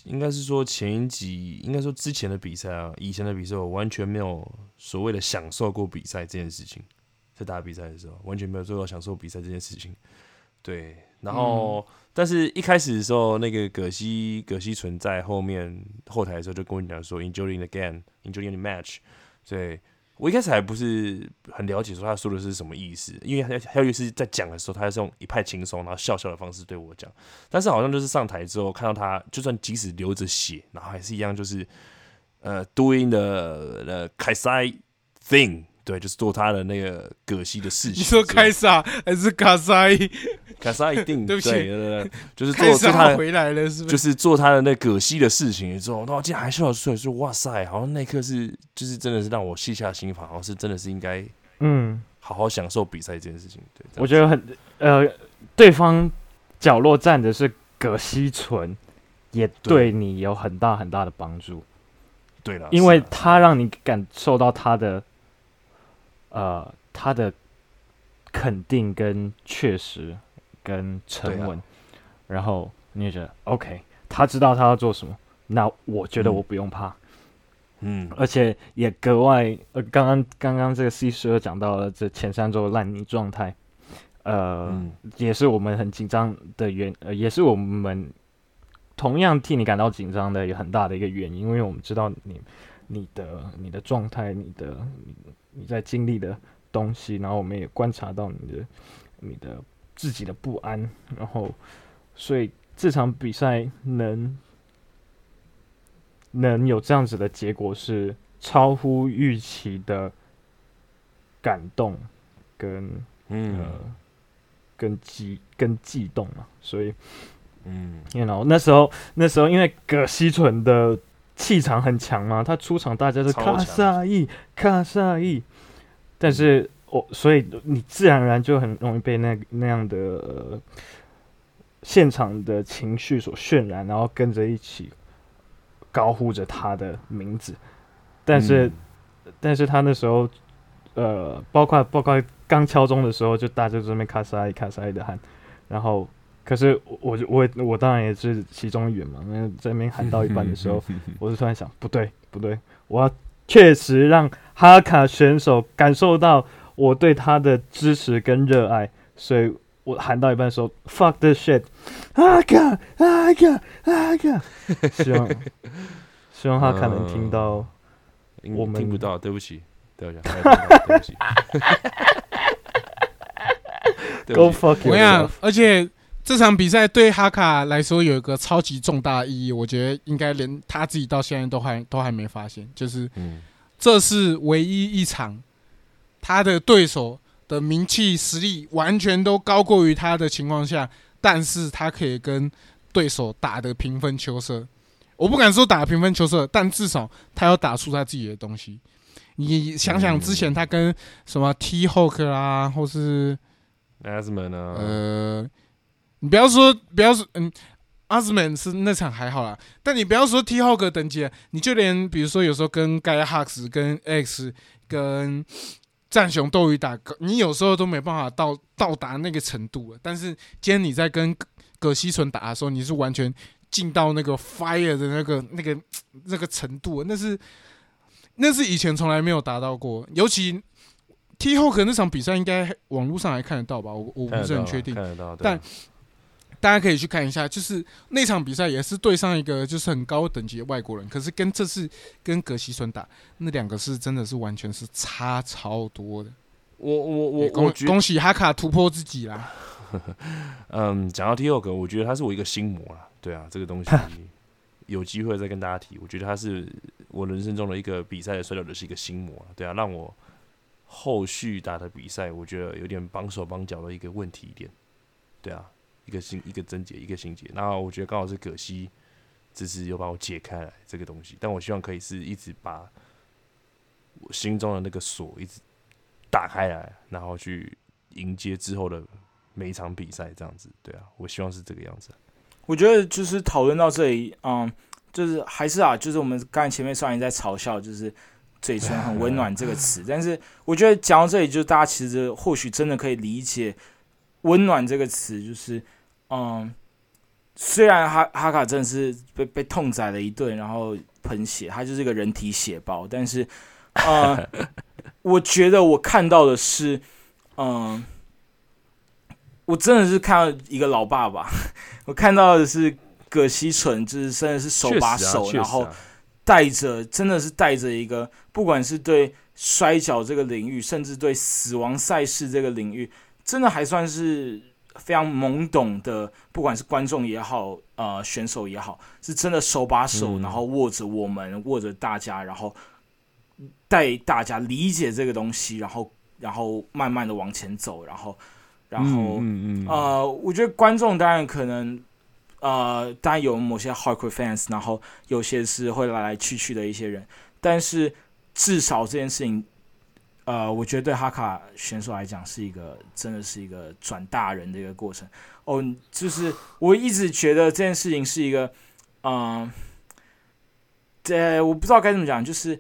应该是说前一集，应该说之前的比赛啊，以前的比赛，我完全没有所谓的享受过比赛这件事情，在打比赛的时候，完全没有做到享受比赛这件事情。对，然后、但是一开始的时候，那个葛西葛西存在后面后台的时候，就跟我讲说，enjoying the game，enjoying the match，所以。我一开始还不是很了解，说他说的是什么意思，因为他他又是在讲的时候，他是用一派轻松，然后笑笑的方式对我讲。但是好像就是上台之后看到他，就算即使流着血，然后还是一样就是呃 doing the the 凯塞 thing，对，就是做他的那个葛西的事情。你说开撒还是卡塞？卡塞一定 对不起对对对对就是开做做他回来了是不是？就是是做他的那葛西的事情之后，然后竟然还笑出来说：“哇塞，好像那一刻是就是真的是让我卸下心防，好像是真的是应该嗯，好好享受比赛这件事情。”对，我觉得很呃，对方角落站的是葛西纯，也对你有很大很大的帮助，对了，因为他让你感受到他的呃他的肯定跟确实跟沉稳，然后你也觉得 OK，他知道他要做什么，那我觉得嗯。我不用怕。嗯。而且也格外呃，刚刚刚刚这个 C 十二讲到了这前三周的烂泥状态，呃，嗯。也是我们很紧张的原，呃，也是我们同样替你感到紧张的有很大的一个原因，因为我们知道你你的你的状态，你的你你在经历的东西，然后我们也观察到你的你的自己的不安，然后所以这场比赛能能有这样子的结果是超乎预期的感动跟嗯。呃跟激跟悸动嘛，所以嗯。you know 那时候那时候因为葛西纯的气场很强嘛，他出场大家都超强。卡萨伊卡萨伊，但是我所以你自然而然就很容易被那那样的、呃、现场的情绪所渲染，然后跟着一起高呼着他的名字，但是。嗯。但是他那时候，呃，包括包括刚敲钟的时候，就大家就在那边卡萨伊卡萨伊的喊，然后，可是我我我我当然也是其中一员嘛，那在那边喊到一半的时候，我就突然想，不对不对，我要确实让哈卡选手感受到我对他的支持跟热爱，所以我喊到一半的时候，fuck the shit，哈卡哈卡哈卡，希望 希望哈卡能听到。嗯我们听不到，对不起，对不起，Go 不起 fuck 我跟你讲而且这场比赛对哈卡来说有一个超级重大意义，我觉得应该连他自己到现在都还都还没发现，就是嗯这是唯一一场他的对手的名气实力完全都高过于他的情况下，但是他可以跟对手打得平分秋色。我不敢说打得平分秋色，但至少他要打出他自己的东西。你想想之前他跟什么 T Hawk 啦，或是 Asman 啊？呃，你不要说不要说，嗯，阿兹曼是那场还好啦，但你不要说 T Hawk 等级了，你就连比如说有时候跟盖哈克斯、跟 X、跟战熊斗鱼打，你有时候都没办法到到达那个程度了。但是今天你在跟葛葛西纯打的时候，你是完全进到那个 fire 的那个那个那个程度了，那是那是以前从来没有达到过，尤其。T Hawk 那场比赛应该网络上还看得到吧？我我不是很确定。但大家可以去看一下，就是那场比赛也是对上一个就是很高等级的外国人，可是跟这次跟格西孙打那两个是真的是完全是差超多的。我我我恭我恭喜哈卡突破自己啦！嗯，讲到第二个，我觉得他是我一个心魔啦。对啊，这个东西有机会再跟大家提。我觉得他是我人生中的一个比赛的摔跤的是一个心魔啊。对啊，让我后续打的比赛，我觉得有点绑手绑脚的一个问题点。对啊，一个心一个症结，一个心结。那我觉得刚好是葛西就是有把我解开来这个东西。但我希望可以是一直把我心中的那个锁一直打开来，然后去迎接之后的每一场比赛，这样子。对啊，我希望是这个样子。我觉得就是讨论到这里，嗯，就是还是啊，就是我们刚才前面虽然在嘲笑，就是嘴唇很温暖这个词，但是我觉得讲到这里，就大家其实或许真的可以理解“温暖”这个词，就是嗯，虽然哈哈卡真的是被被痛宰了一顿，然后喷血，他就是一个人体血包，但是呃，我觉得我看到的是，嗯。我真的是看到一个老爸爸，我看到的是葛西纯，就是真的是手把手，然后带着，真的是带着一个，不管是对摔跤这个领域，甚至对死亡赛事这个领域，真的还算是非常懵懂的，不管是观众也好，呃，选手也好，是真的手把手，然后握着我们，握着大家，然后带大家理解这个东西，然后，然后慢慢的往前走，然后。然后，呃，我觉得观众当然可能，呃，当然有某些 hardcore fans，然后有些是会来来去去的一些人，但是至少这件事情，呃，我觉得对哈卡选手来讲是一个真的是一个转大人的一个过程。哦，就是我一直觉得这件事情是一个，嗯，对，我不知道该怎么讲，就是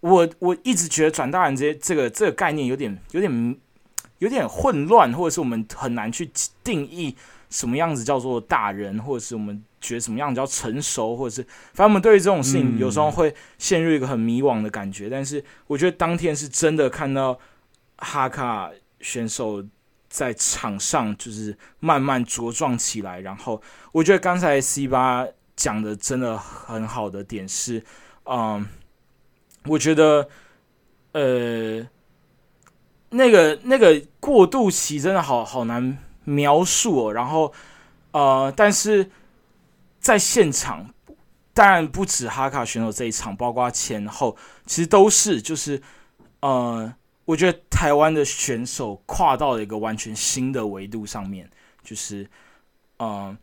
我我一直觉得转大人这这个这个概念有点有点。有点混乱，或者是我们很难去定义什么样子叫做大人，或者是我们觉得什么样子叫成熟，或者是反正我们对于这种事情有时候会陷入一个很迷惘的感觉。但是我觉得当天是真的看到哈卡选手在场上就是慢慢茁壮起来。然后我觉得刚才 C 八讲的真的很好的点是，嗯，我觉得呃。那个那个过渡期真的好好难描述哦。然后，呃，但是在现场，当然不止哈卡选手这一场，包括前后，其实都是就是，呃，我觉得台湾的选手跨到了一个完全新的维度上面，就是，呃，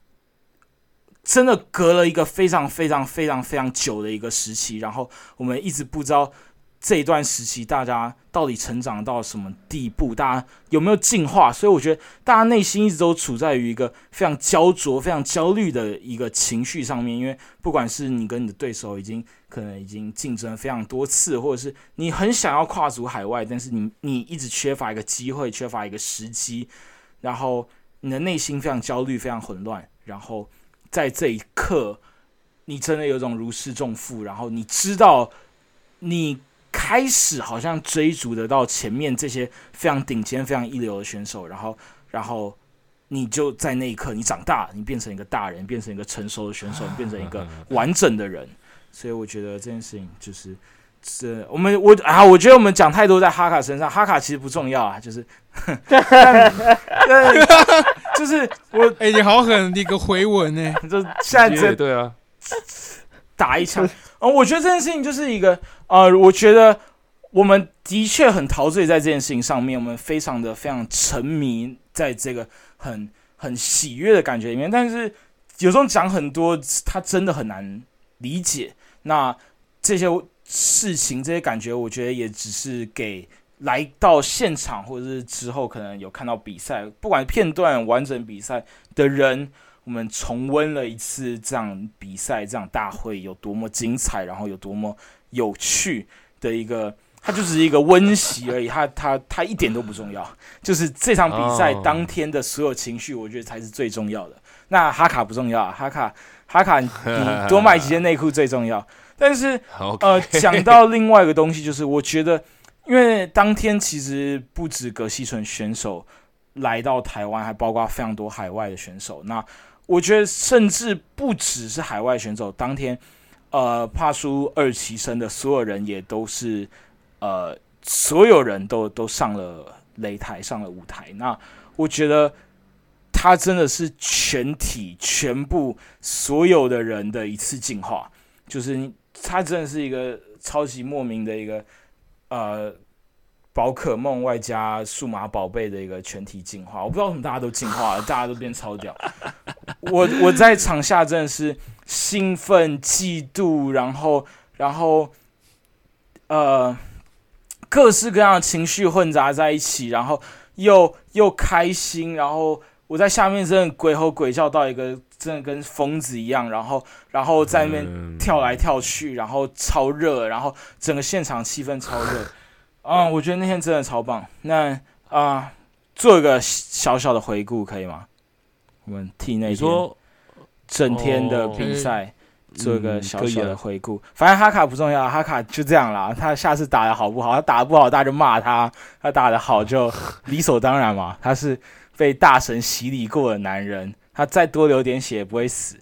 真的隔了一个非常非常非常非常久的一个时期，然后我们一直不知道。这一段时期，大家到底成长到什么地步？大家有没有进化？所以我觉得大家内心一直都处在于一个非常焦灼、非常焦虑的一个情绪上面。因为不管是你跟你的对手已经可能已经竞争非常多次，或者是你很想要跨足海外，但是你你一直缺乏一个机会，缺乏一个时机，然后你的内心非常焦虑、非常混乱。然后在这一刻，你真的有种如释重负，然后你知道你。开始好像追逐得到前面这些非常顶尖、非常一流的选手，然后，然后你就在那一刻，你长大，你变成一个大人，变成一个成熟的选手，变成一个 完整的人。所以我觉得这件事情就是，这我们我啊，我觉得我们讲太多在哈卡身上，哈卡其实不重要啊，就是，就是我哎，你好狠，你个回文呢？就现在这对啊，打一枪。嗯，我觉得这件事情就是一个，呃，我觉得我们的确很陶醉在这件事情上面，我们非常的非常沉迷在这个很很喜悦的感觉里面。但是有时候讲很多，他真的很难理解。那这些事情、这些感觉，我觉得也只是给来到现场或者是之后可能有看到比赛，不管片段、完整比赛的人。我们重温了一次这样比赛，这样大会有多么精彩，然后有多么有趣的一个，它就是一个温习而已，它它它一点都不重要。就是这场比赛当天的所有情绪，我觉得才是最重要的。那哈卡不重要，哈卡哈卡，你多买几件内裤最重要。但是呃，讲到另外一个东西，就是我觉得，因为当天其实不止葛西纯选手来到台湾，还包括非常多海外的选手。那我觉得甚至不只是海外选手，当天，呃，帕苏二期生的所有人也都是，呃，所有人都都上了擂台，上了舞台。那我觉得他真的是全体全部所有的人的一次进化，就是他真的是一个超级莫名的一个，呃。宝可梦外加数码宝贝的一个全体进化，我不知道为什么大家都进化了，大家都变超屌。我我在场下真的是兴奋、嫉妒，然后然后呃各式各样的情绪混杂在一起，然后又又开心，然后我在下面真的鬼吼鬼叫到一个真的跟疯子一样，然后然后在那边嗯跳来跳去，然后超热，然后整个现场气氛超热。嗯，我觉得那天真的超棒。那啊、做一个小小的回顾可以吗？我们替那天整天的哦比赛做一个嗯小小的回顾。反正哈卡不重要，哈卡就这样啦。他下次打的好不好？他打的不好，大家就骂他；他打的好，就理所当然嘛。他是被大神洗礼过的男人，他再多流点血也不会死。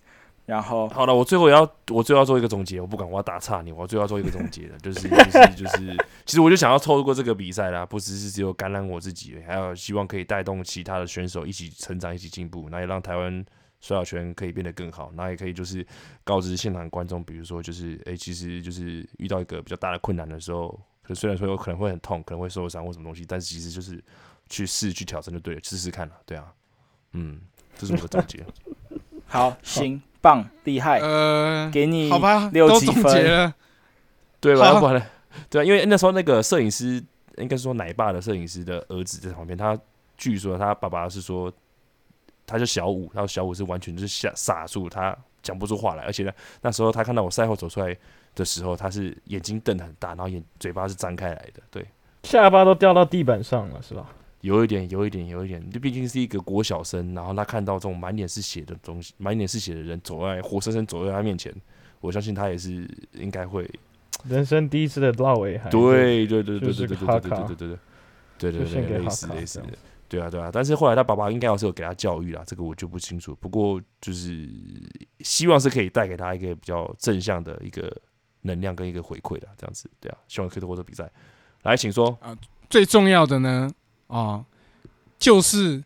然后好了，我最后也要，我最后要做一个总结。我不管，我要打岔你，我最后要做一个总结的，就是就是就是，其实我就想要透过这个比赛啦，不只是只有感染我自己，还有希望可以带动其他的选手一起成长，一起进步，那也让台湾摔跤圈可以变得更好，那也可以就是告知现场观众，比如说就是，诶，其实就是遇到一个比较大的困难的时候，可虽然说有可能会很痛，可能会受伤或什么东西，但是其实就是去试去挑战就对了，试试看了，对啊，嗯，这是我的总结。好，行，棒，厉害，呃，给你好吧，六都总几分结了，对吧？不然？对啊，因为那时候那个摄影师，应该说奶爸的摄影师的儿子在旁边，他据说他爸爸是说，他叫小五，然后小五是完全就是傻傻住，他讲不出话来，而且呢，那时候他看到我赛后走出来的时候，他是眼睛瞪得很大，然后眼嘴巴是张开来的，对，下巴都掉到地板上了，是吧？有一点，有一点，有一点，这毕竟是一个国小生，然后他看到这种满脸是血的东西，满脸是血的人走在活生生走在他面前，我相信他也是应该会人生第一次的落尾还对对对对就是对对对对对对对对对对对对，类似类似的对啊对啊。但是后来他爸爸应该要是有给他教育啦，这个我就不清楚。不过就是希望是可以带给他一个比较正向的一个能量跟一个回馈的，这样子对啊。希望可以透过这个比赛来，请说。最重要的呢，啊，就是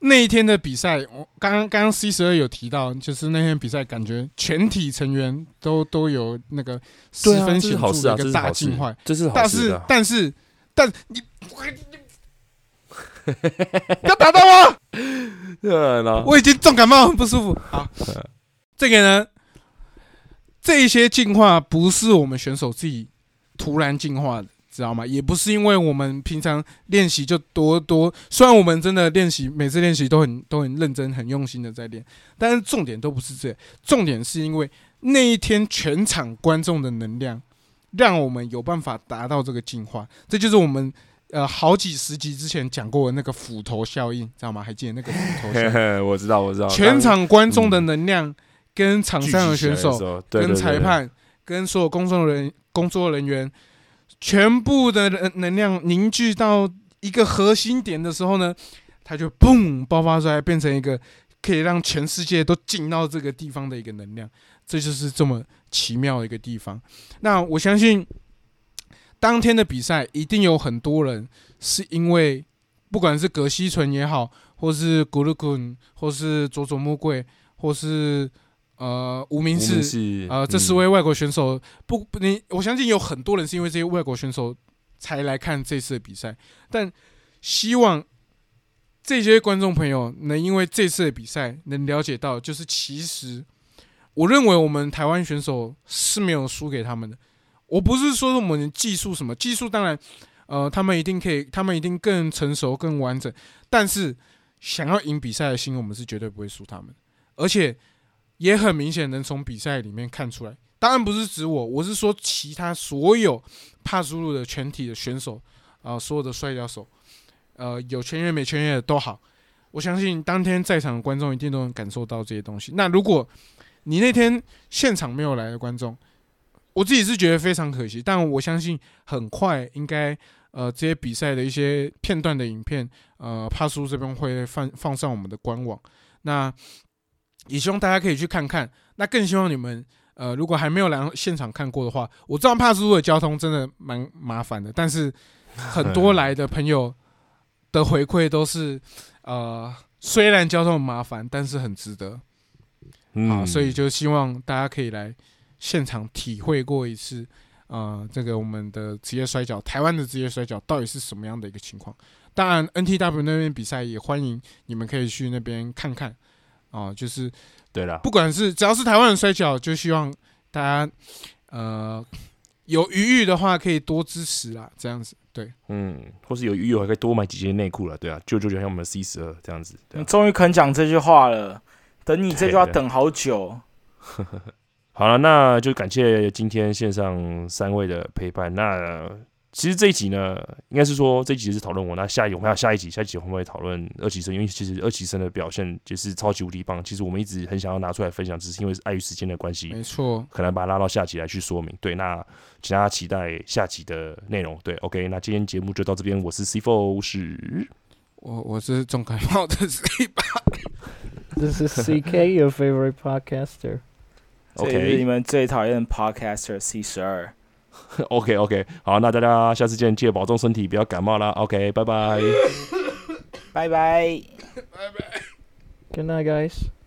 那一天的比赛，我刚刚刚刚 C 十二有提到，就是那天比赛感觉全体成员都都有那个十分显著的一个大进化，，这是好但是事啊。但是但你 要打到我，对了，我已经重感冒，很不舒服。好，这个呢，这一些进化不是我们选手自己突然进化的，知道吗？也不是因为我们平常练习就多多，虽然我们真的练习每次练习都很都很认真、很用心的在练，但是重点都不是这，重点是因为那一天全场观众的能量，让我们有办法达到这个进化，这就是我们。呃，好几十集之前讲过的那个斧头效应，知道吗？还记得那个斧头效应？我知道我知道。全场观众的能量跟场上的选手、跟裁，判、跟所有工作人工作人员，全部的能能量凝聚到一个核心点的时候呢，它就嘣爆发出来，变成一个可以让全世界都进到这个地方的一个能量。这就是这么奇妙的一个地方。那我相信，当天的比赛一定有很多人是因为，不管是葛西纯也好，或是古鲁滚，或是佐佐木贵，或是呃无名氏，氏呃，这嗯四位外国选手不不，你我相信有很多人是因为这些外国选手才来看这次的比赛，但希望这些观众朋友能因为这次的比赛能了解到，就是其实我认为我们台湾选手是没有输给他们的。我不是说我们技术什么技术，当然，呃，他们一定可以，他们一定更成熟、更完整，但是想要赢比赛的心，我们是绝对不会输他们，而且也很明显能从比赛里面看出来。当然不是指我，我是说其他所有帕苏鲁的全体的选手，啊、所有的摔跤手，呃，有签约没签约的都好，我相信当天在场的观众一定都能感受到这些东西。那如果你那天现场没有来的观众，我自己是觉得非常可惜，但我相信很快应该呃这些比赛的一些片段的影片，呃帕苏这边会放放上我们的官网，那也希望大家可以去看看。那更希望你们呃如果还没有来现场看过的话，我知道帕斯路的交通真的蛮麻烦的，但是很多来的朋友的回馈都是呃虽然交通很麻烦，但是很值得。啊，嗯所以就希望大家可以来现场体会过一次，呃，这个我们的职业摔跤，台湾的职业摔跤到底是什么样的一个情况。当然，NTW 那边比赛也欢迎你们可以去那边看看。哦，就是对了，不管是只要是台湾人摔跤，就希望大家呃有余裕的话可以多支持啦，这样子对。嗯，或是有余裕还可以多买几件内裤了，对啊，就就就像我们的 C 十二这样子，对你啊。终于肯讲这句话了，等你这句话等好久。好了，那就感谢今天线上三位的陪伴。那其实这一集呢，应该是说这一集是讨论我，那下一我们还有下一集，下一集我们会讨论二期生，因为其实二期生的表现就是超级无敌棒。其实我们一直很想要拿出来分享，只是因为碍于时间的关系，没错，可能把它拉到下集来去说明。对，那请大家期待下集的内容。对，OK，那今天节目就到这边，我是 C Four，是我我是重感冒的 C 八，This is CK, your favorite podcaster. 这也是你 OK 们最讨厌的 Podcaster C 十二。OK OK，好，那大家下次见，记得保重身体，不要感冒啦。OK，拜拜。拜拜。Good night, guys.